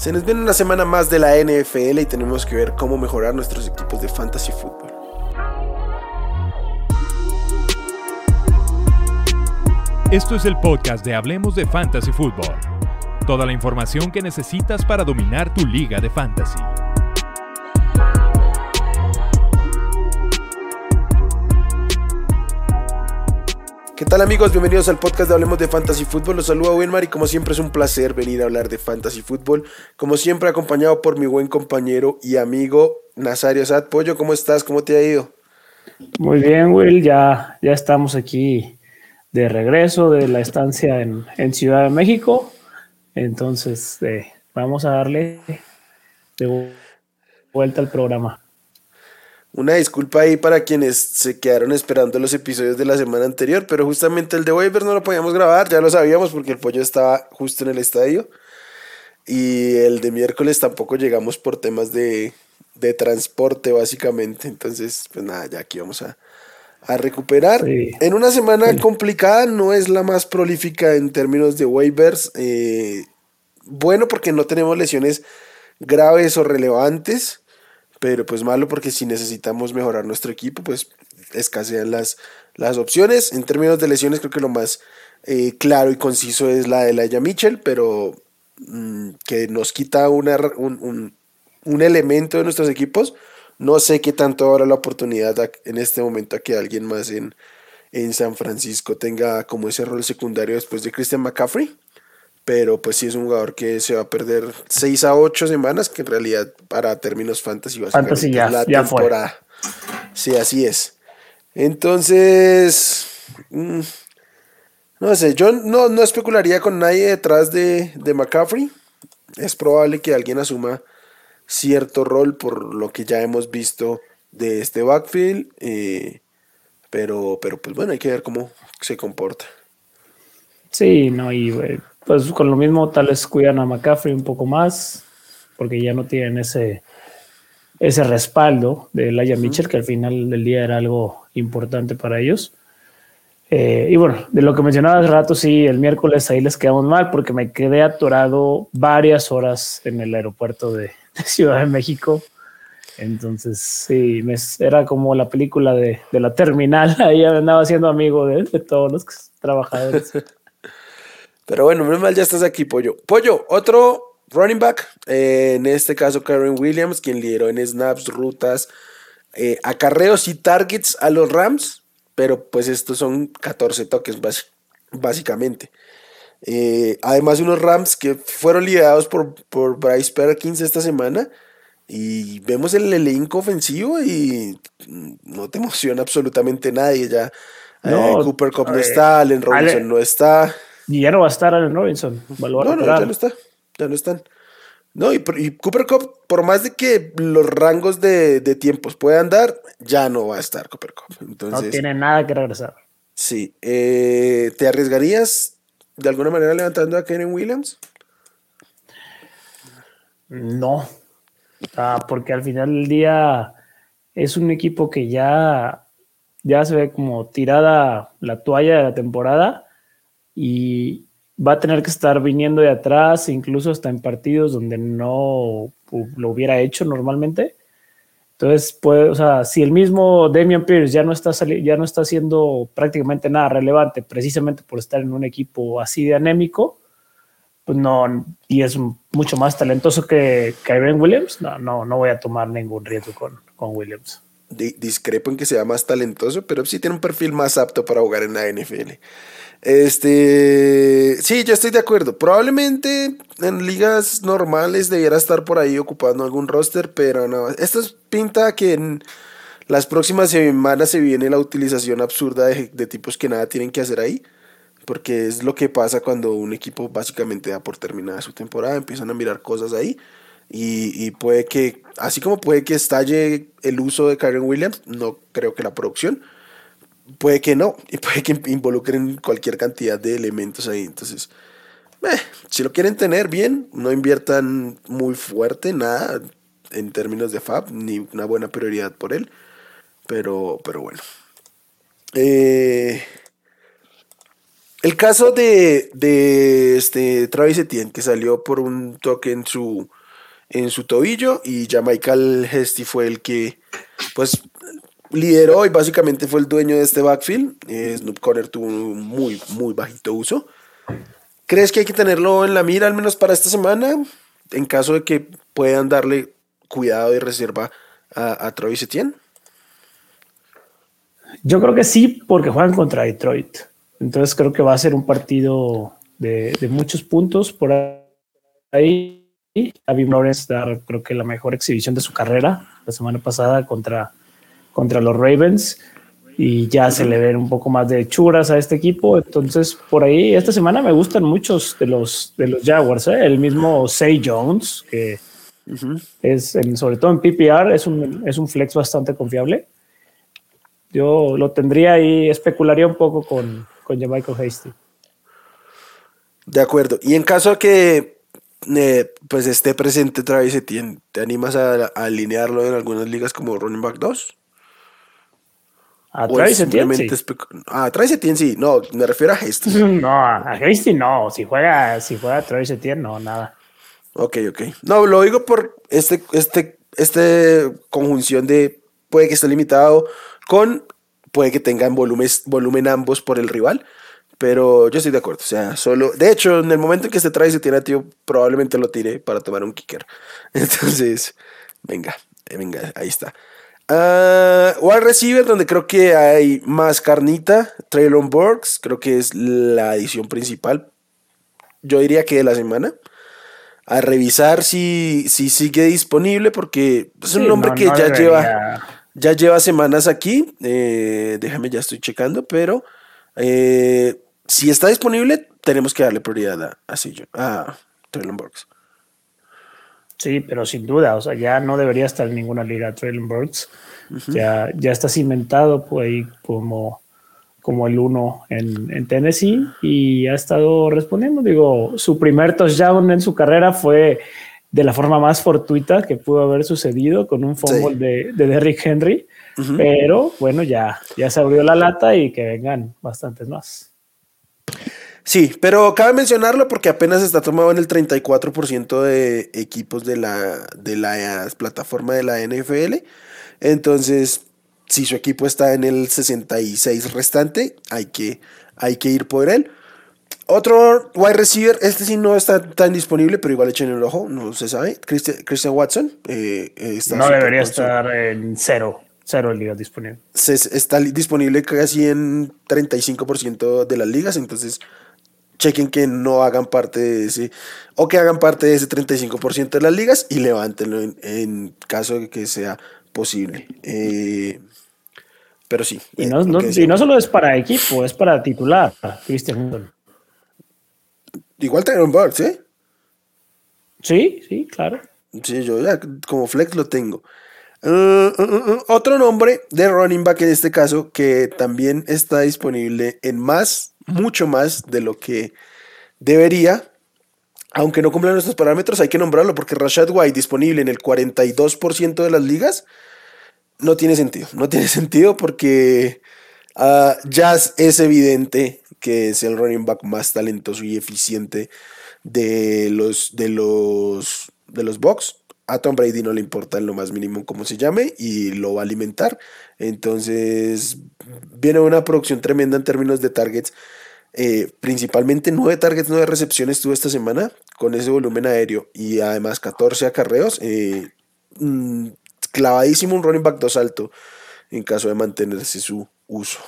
Se nos viene una semana más de la NFL y tenemos que ver cómo mejorar nuestros equipos de fantasy fútbol. Esto es el podcast de Hablemos de Fantasy Fútbol. Toda la información que necesitas para dominar tu liga de fantasy. Tal amigos? Bienvenidos al podcast de Hablemos de Fantasy Fútbol. Los saluda Wilmar y como siempre es un placer venir a hablar de Fantasy Fútbol. Como siempre acompañado por mi buen compañero y amigo Nazario Sad. Pollo, ¿cómo estás? ¿Cómo te ha ido? Muy bien, Will. Ya, ya estamos aquí de regreso de la estancia en, Ciudad de México. Entonces, eh, vamos a darle de vuelta al programa. Una disculpa ahí para quienes se quedaron esperando los episodios de la semana anterior, pero justamente el de Waivers no lo podíamos grabar, ya lo sabíamos porque el pollo estaba justo en el estadio. Y el de miércoles tampoco llegamos por temas de, transporte, básicamente. Entonces, pues nada, ya aquí vamos a, recuperar. En una semana complicada, no es la más prolífica en términos de waivers. Eh, bueno, porque no tenemos lesiones graves o relevantes pero pues malo porque si necesitamos mejorar nuestro equipo, pues escasean las, las opciones. En términos de lesiones, creo que lo más eh, claro y conciso es la de Laia Mitchell, pero mm, que nos quita una, un, un, elemento de nuestros equipos. No sé qué tanto ahora la oportunidad en este momento a que alguien más en, en San Francisco tenga como ese rol secundario después de Christian McCaffrey pero pues sí es un jugador que se va a perder 6 a 8 semanas, que en realidad para términos fantasy va a ser la temporada. Sí, así es. Entonces, mm, no sé, yo no, no especularía con nadie detrás de, de McCaffrey. Es probable que alguien asuma cierto rol por lo que ya hemos visto de este backfield. Eh, pero, pero pues bueno, hay que ver cómo se comporta. Sí, no, y pues con lo mismo tal vez cuidan a McCaffrey un poco más, porque ya no tienen ese, ese respaldo de Laia Mitchell, que al final del día era algo importante para ellos. Eh, y bueno, de lo que mencionaba hace rato, sí, el miércoles ahí les quedamos mal porque me quedé atorado varias horas en el aeropuerto de, Ciudad de México. Entonces, sí, me, era como la película de, la terminal. Ahí andaba siendo amigo de, de todos los trabajadores. Pero bueno, menos mal ya estás aquí, Pollo. Pollo, otro running back, eh, en este caso Karen Williams, quien lideró en snaps, rutas, eh, acarreos y targets a los Rams, pero pues estos son 14 toques básicamente. Eh, además unos Rams que fueron liderados por, por Bryce Perkins esta semana y vemos el elenco ofensivo y no te emociona absolutamente nadie ya. Cooper Cup no está, Allen Robinson no está. Y ya no va a estar Allen Robinson. no, no, ya no está. Ya no están. No, y, Cooper Cup, por más de que los rangos de, tiempos puedan dar, ya no va a estar Cooper Cup. Entonces, no tiene nada que regresar. Sí. Eh, ¿Te arriesgarías de alguna manera levantando a Karen Williams? No. Ah, porque al final del día es un equipo que ya, ya se ve como tirada la toalla de la temporada y va a tener que estar viniendo de atrás, incluso hasta en partidos donde no lo hubiera hecho normalmente. Entonces, pues, o sea, si el mismo Damian Pierce ya no está ya no está haciendo prácticamente nada relevante, precisamente por estar en un equipo así de anémico, pues no, y es mucho más talentoso que Kyren Williams, no, no, no voy a tomar ningún riesgo con, con Williams. discrepo en que sea más talentoso, pero sí tiene un perfil más apto para jugar en la NFL. Este, sí, yo estoy de acuerdo. Probablemente en ligas normales debiera estar por ahí ocupando algún roster, pero no. Esto es pinta que en las próximas semanas se viene la utilización absurda de, tipos que nada tienen que hacer ahí. Porque es lo que pasa cuando un equipo básicamente da por terminada su temporada, empiezan a mirar cosas ahí. Y, y puede que, así como puede que estalle el uso de Karen Williams, no creo que la producción puede que no, y puede que involucren cualquier cantidad de elementos ahí. Entonces, eh, si lo quieren tener bien, no inviertan muy fuerte, nada en términos de FAB, ni una buena prioridad por él. Pero, pero bueno. Eh, El caso de, de este Travis Etienne, que salió por un toque en su, en su tobillo, y Michael Hesty fue el que, pues, lideró y básicamente fue el dueño de este backfield. Eh, Snoop Conner tuvo un muy, muy bajito uso. ¿Crees que hay que tenerlo en la mira al menos para esta semana? En caso de que puedan darle cuidado y reserva a, a Travis Etienne. Yo creo que sí, porque juegan contra Detroit. Entonces creo que va a ser un partido de, muchos puntos por ahí. A Lawrence dar creo que la mejor exhibición de su carrera la semana pasada contra, contra los Ravens y ya se le ven un poco más de churas a este equipo. Entonces, por ahí, esta semana me gustan muchos de los, de los Jaguars. ¿eh? El mismo Say Jones, que es sobre todo en PPR, es un, es un flex bastante confiable. Yo lo tendría ahí, especularía un poco con, con Michael Hasty. De acuerdo. Y en caso que eh, pues esté presente Travis Etienne, ¿te animas a, alinearlo en algunas ligas como running back 2? A Travis Etienne sí. A Travis Etienne sí, no, me refiero a Hasty. No, a Hasty no, si juega, si juega Travis Etienne no, nada. Ok, ok. No, lo digo por este, este, este conjunción de puede que esté limitado con puede que tengan volumen, volumen ambos por el rival. Pero yo estoy de acuerdo. O sea, solo. De hecho, en el momento en que se trae se tiene a tío, probablemente lo tire para tomar un kicker. Entonces, venga, eh, venga, ahí está. Uh, wide receiver, donde creo que hay más carnita. Traylon Burks, creo que es la edición principal. Yo diría que de la semana. A revisar si, si sigue disponible, porque es un nombre que ya lleva ya lleva semanas aquí. Eh, déjame, ya estoy checando, pero eh, si está disponible, tenemos que darle prioridad a, a, a Traylon Burks. Sí, pero sin duda, o sea, ya no debería estar en ninguna liga Traylon Burks. ya, ya está cimentado pues, ahí como, como el uno en, en, Tennessee y ha estado respondiendo. Digo, su primer touchdown en su carrera fue de la forma más fortuita que pudo haber sucedido con un fumble de, de Derrick Henry. Pero bueno, ya, ya se abrió la lata y que vengan bastantes más. Sí, pero cabe mencionarlo porque apenas está tomado en el 34% de equipos de la, de la plataforma de la NFL. Entonces, si su equipo está en el 66 restante, hay que, hay que ir por él. Otro wide receiver, este sí no está tan disponible, pero igual echen el ojo, no se sabe. Christian, Watson. Eh, no debería estar en cero, cero ligas disponible. está disponible casi en 35% de las ligas, entonces chequen que no hagan parte de ese, o que hagan parte de ese 35% de las ligas y levántenlo en, caso de que sea posible. Eh, pero sí. Y no, y no solo es para equipo, es para titular, Christian. Igual un Burks, ¿eh? Sí, sí, claro. Sí, yo ya como flex lo tengo. Uh, uh, uh, otro nombre de running back en este caso que también está disponible en más, mucho más de lo que debería. Aunque no cumpla nuestros parámetros, hay que nombrarlo porque Rashad White disponible en el 42% de las ligas no tiene sentido. No tiene sentido porque ya es evidente que es el running back más talentoso y eficiente de los, de los, de los Bucks. A Tom Brady no le importa en lo más mínimo cómo se llame y lo va a alimentar. Entonces, viene una producción tremenda en términos de targets. Eh, principalmente 9 targets, 9 recepciones tuvo esta semana con ese volumen aéreo y además 14 acarreos. Eh, mm, clavadísimo un running back 2 alto en caso de mantenerse su uso.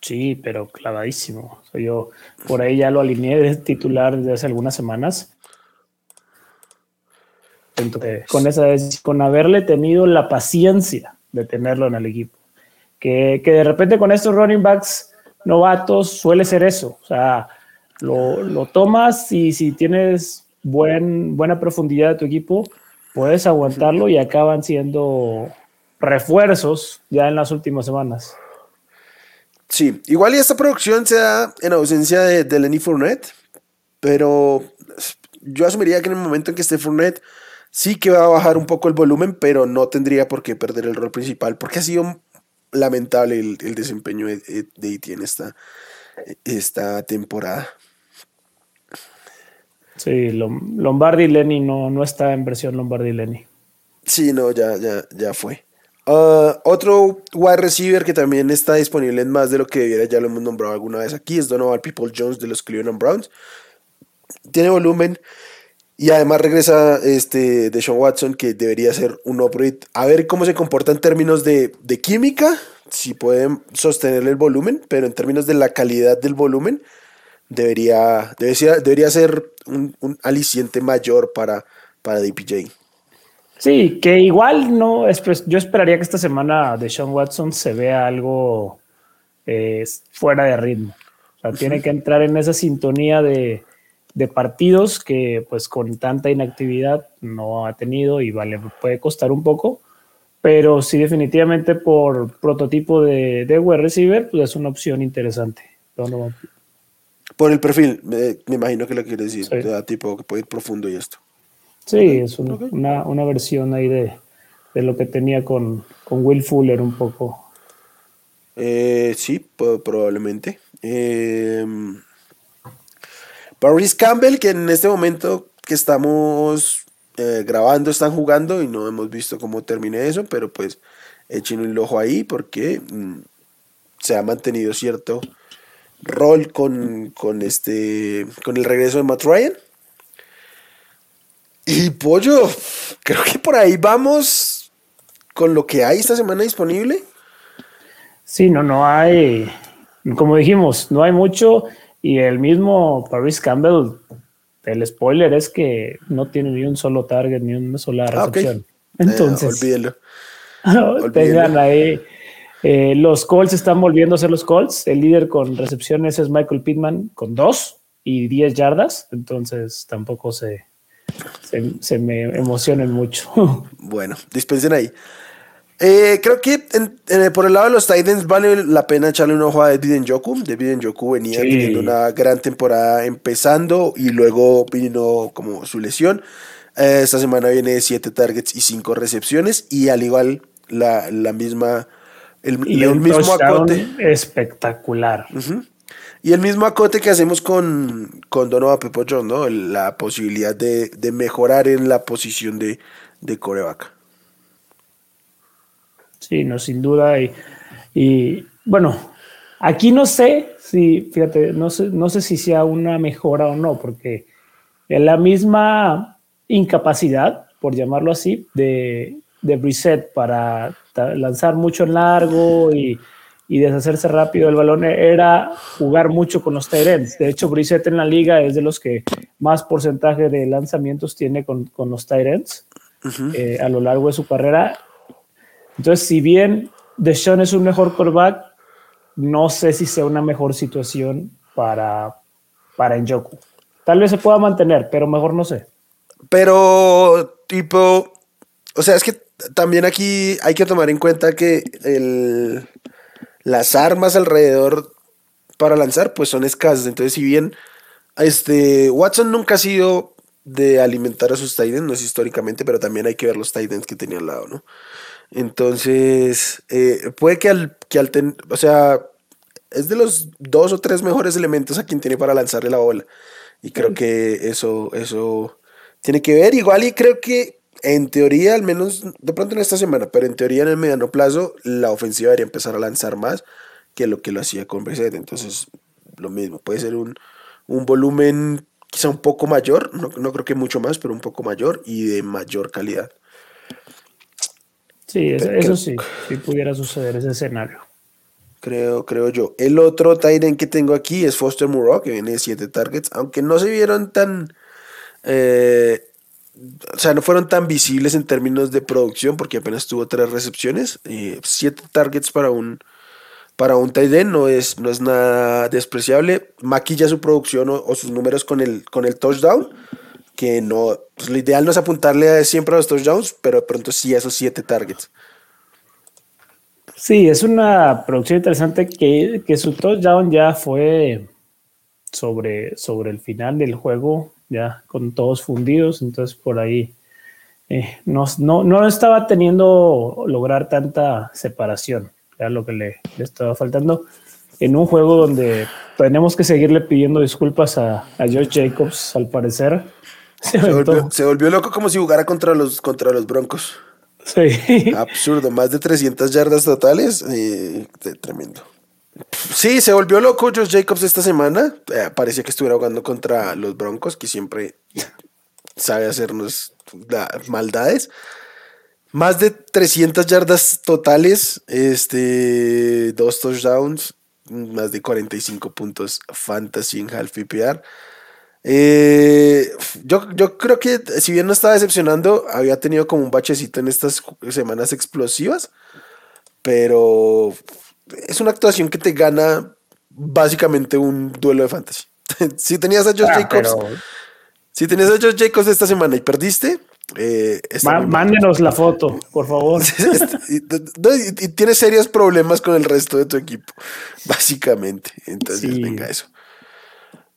Sí, pero clavadísimo. yo por ahí ya lo alineé de titular desde hace algunas semanas. Entonces, con, esa, con haberle tenido la paciencia de tenerlo en el equipo. Que, de repente con estos running backs novatos suele ser eso. O sea, lo, tomas y si tienes buen, buena profundidad de tu equipo, puedes aguantarlo y acaban siendo refuerzos ya en las últimas semanas. Sí, igual y esta producción se da en ausencia de, Lenny Fournette, pero yo asumiría que en el momento en que esté Fournette, sí que va a bajar un poco el volumen, pero no tendría por qué perder el rol principal, porque ha sido lamentable el, desempeño de, de en esta, esta temporada. Sí, Lombardi Lenny no, no está en versión Lombardi Lenny. Sí, no, ya, ya, ya fue. Uh, otro wide receiver que también está disponible en más de lo que debiera, ya lo hemos nombrado alguna vez aquí, es Donovan People Jones de los Cleveland Browns. Tiene volumen y además regresa este de Sean Watson, que debería ser un upgrade. A ver cómo se comporta en términos de, de química, si pueden sostener el volumen, pero en términos de la calidad del volumen, debería, debería, debería ser un, un aliciente mayor para, para DPJ. Sí, que igual no, yo esperaría que esta semana de Sean Watson se vea algo eh, fuera de ritmo. O sea, tiene que entrar en esa sintonía de, partidos que pues con tanta inactividad no ha tenido y vale, puede costar un poco, pero sí definitivamente por prototipo de, de web receiver, pues es una opción interesante. Por el perfil, me, imagino que lo quiere decir, tipo que puede ir profundo y esto. Sí, es una, una, versión ahí de, de, lo que tenía con, con Will Fuller un poco. Eh, sí, probablemente. Eh, Paris Campbell, que en este momento que estamos eh, grabando están jugando y no hemos visto cómo termine eso, pero pues echen un ojo ahí porque mm, se ha mantenido cierto rol con, con, este, con el regreso de Matt Ryan. Y pollo, creo que por ahí vamos con lo que hay esta semana disponible. Sí, no, no hay, como dijimos, no hay mucho y el mismo Paris Campbell, el spoiler es que no tiene ni un solo target, ni una sola ah, recepción. Eh, Entonces, olvídenlo. tengan ahí. Eh, los Colts están volviendo a ser los Colts. El líder con recepciones es Michael Pittman con dos y 10 yardas. Entonces tampoco se, se, me emocionen mucho. Bueno, dispensen ahí. Eh, creo que por el lado de los Titans vale la pena echarle un ojo a David Njoku. David Njoku venía teniendo una gran temporada empezando y luego vino como su lesión. Eh, esta semana viene 7 targets y 5 recepciones y al igual la, la misma... El, el mismo acote. Espectacular. Y el mismo acote que hacemos con, con Donovan Pepo ¿no? La posibilidad de, mejorar en la posición de, de coreback. Sí, no, sin duda. Y, bueno, aquí no sé si, fíjate, no sé, no sé si sea una mejora o no, porque en la misma incapacidad, por llamarlo así, de, de Brissett para lanzar mucho en largo y y deshacerse rápido del balón era jugar mucho con los Tyrants. De hecho, Brissett en la liga es de los que más porcentaje de lanzamientos tiene con, con los Tyrants eh, a lo largo de su carrera. Entonces, si bien Deshaun es un mejor quarterback, no sé si sea una mejor situación para, para Njoku. Tal vez se pueda mantener, pero mejor no sé. Pero, tipo, o sea, es que también aquí hay que tomar en cuenta que el, las armas alrededor para lanzar pues son escasas. Entonces, si bien este, Watson nunca ha sido de alimentar a sus Titans, no es históricamente, pero también hay que ver los Titans que tenía al lado, ¿no? Entonces, eh, puede que al, que al o sea, es de los dos o tres mejores elementos a quien tiene para lanzarle la bola. Y creo que eso, eso tiene que ver. Igual y creo que en teoría, al menos de pronto en esta semana, pero en teoría en el mediano plazo, la ofensiva debería empezar a lanzar más que lo que lo hacía con Brissett. Entonces, lo mismo, puede ser un, volumen quizá un poco mayor, no, creo que mucho más, pero un poco mayor y de mayor calidad. Sí, eso, sí, sí pudiera suceder ese escenario. Creo, creo yo. El otro Titan que tengo aquí es Foster Murrow, que viene de 7 targets, aunque no se vieron tan... Eh, o sea, no fueron tan visibles en términos de producción porque apenas tuvo tres recepciones. Eh, siete targets para un, para un tight end no es, no es nada despreciable. Maquilla su producción o, sus números con el, con el touchdown. Que no, pues lo ideal no es apuntarle siempre a los touchdowns, pero de pronto sí a esos siete targets. Sí, es una producción interesante que, que su touchdown ya fue sobre, sobre el final del juego ya con todos fundidos, entonces por ahí eh, no, no, estaba teniendo lograr tanta separación, era lo que le, estaba faltando en un juego donde tenemos que seguirle pidiendo disculpas a, a George Jacobs, al parecer. Se, volvió, se, volvió, loco como si jugara contra los, contra los Broncos. Sí. Absurdo, más de 300 yardas totales. Eh, tremendo. Sí, se volvió loco Josh Jacobs esta semana. Eh, parecía que estuviera jugando contra los Broncos, que siempre sabe hacernos maldades. Más de 300 yardas totales, este, dos touchdowns, más de 45 puntos fantasy en half PPR. Eh, yo, yo creo que si bien no estaba decepcionando, había tenido como un bachecito en estas semanas explosivas, pero es una actuación que te gana básicamente un duelo de fantasy. si tenías a Josh ah, Jacobs, si tenías a Josh Jacobs esta semana y perdiste, eh, mándenos la foto, por favor. y, tienes serios problemas con el resto de tu equipo, básicamente. Entonces, venga eso.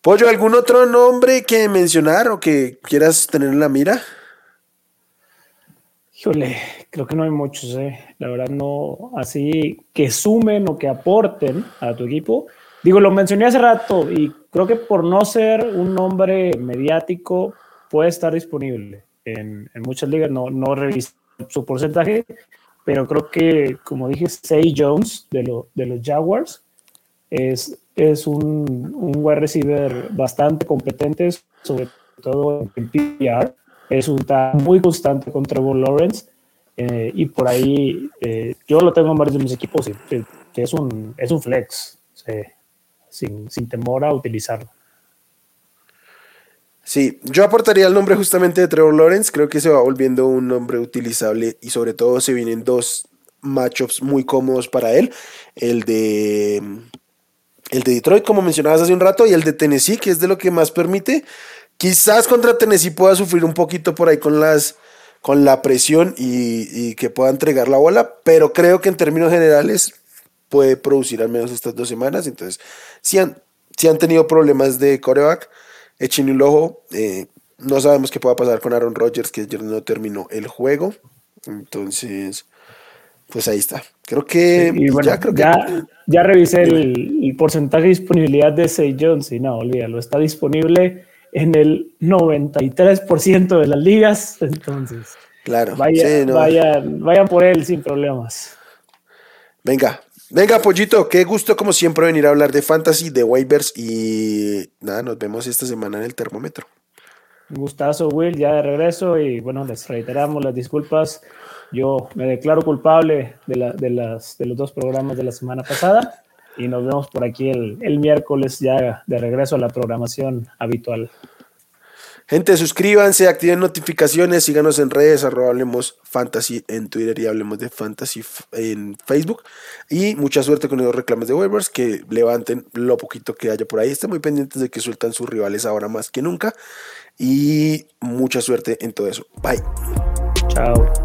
Pollo, ¿algún otro nombre que mencionar o que quieras tener en la mira? Híjole, creo que no hay muchos, eh. La verdad, no así que sumen o que aporten a tu equipo. Digo, lo mencioné hace rato y creo que por no ser un nombre mediático puede estar disponible en, muchas ligas. No, no revisé su porcentaje, pero creo que, como dije, Say Jones de, de los Jaguars es es un, un wide receiver bastante competente, sobre todo en PPR. Es un muy constante con Trevor Lawrence. Eh, y por ahí eh, yo lo tengo en varios de mis equipos, que, es, un, es un flex, sin, sin temor a utilizarlo. Sí, yo aportaría el nombre justamente de Trevor Lawrence. Creo que se va volviendo un nombre utilizable y sobre todo se vienen dos matchups muy cómodos para él. El de el de Detroit, como mencionabas hace un rato, y el de Tennessee, que es de lo que más permite. Quizás contra Tennessee pueda sufrir un poquito por ahí con las con la presión y, que pueda entregar la bola, pero creo que en términos generales puede producir al menos estas dos semanas. Entonces, si han, si han tenido problemas de coreback, echen un ojo. Eh, no sabemos qué pueda pasar con Aaron Rodgers, que ayer no terminó el juego. Entonces, pues ahí está. Creo que ya, creo que... ya, revisé el, porcentaje de disponibilidad de Say Jones y no, olvídalo, está disponible en el 93% de las ligas, entonces. Claro. Vayan, vayan, por él sin problemas. Venga, venga, Pollito, qué gusto como siempre venir a hablar de fantasy, de waivers y nada, nos vemos esta semana en el termómetro. Un gustazo, Will, ya de regreso y bueno, les reiteramos las disculpas yo me declaro culpable de, la, de, las, de los dos programas de la semana pasada y nos vemos por aquí el, el miércoles ya de regreso a la programación habitual. Gente, suscríbanse, activen notificaciones, síganos en redes, arroba Hablemos Fantasy en Twitter y Hablemos de Fantasy en Facebook. Y mucha suerte con los reclamos de waivers, que levanten lo poquito que haya por ahí. Estén muy pendientes de que sueltan sus rivales ahora más que nunca. Y mucha suerte en todo eso. Bye. Chao.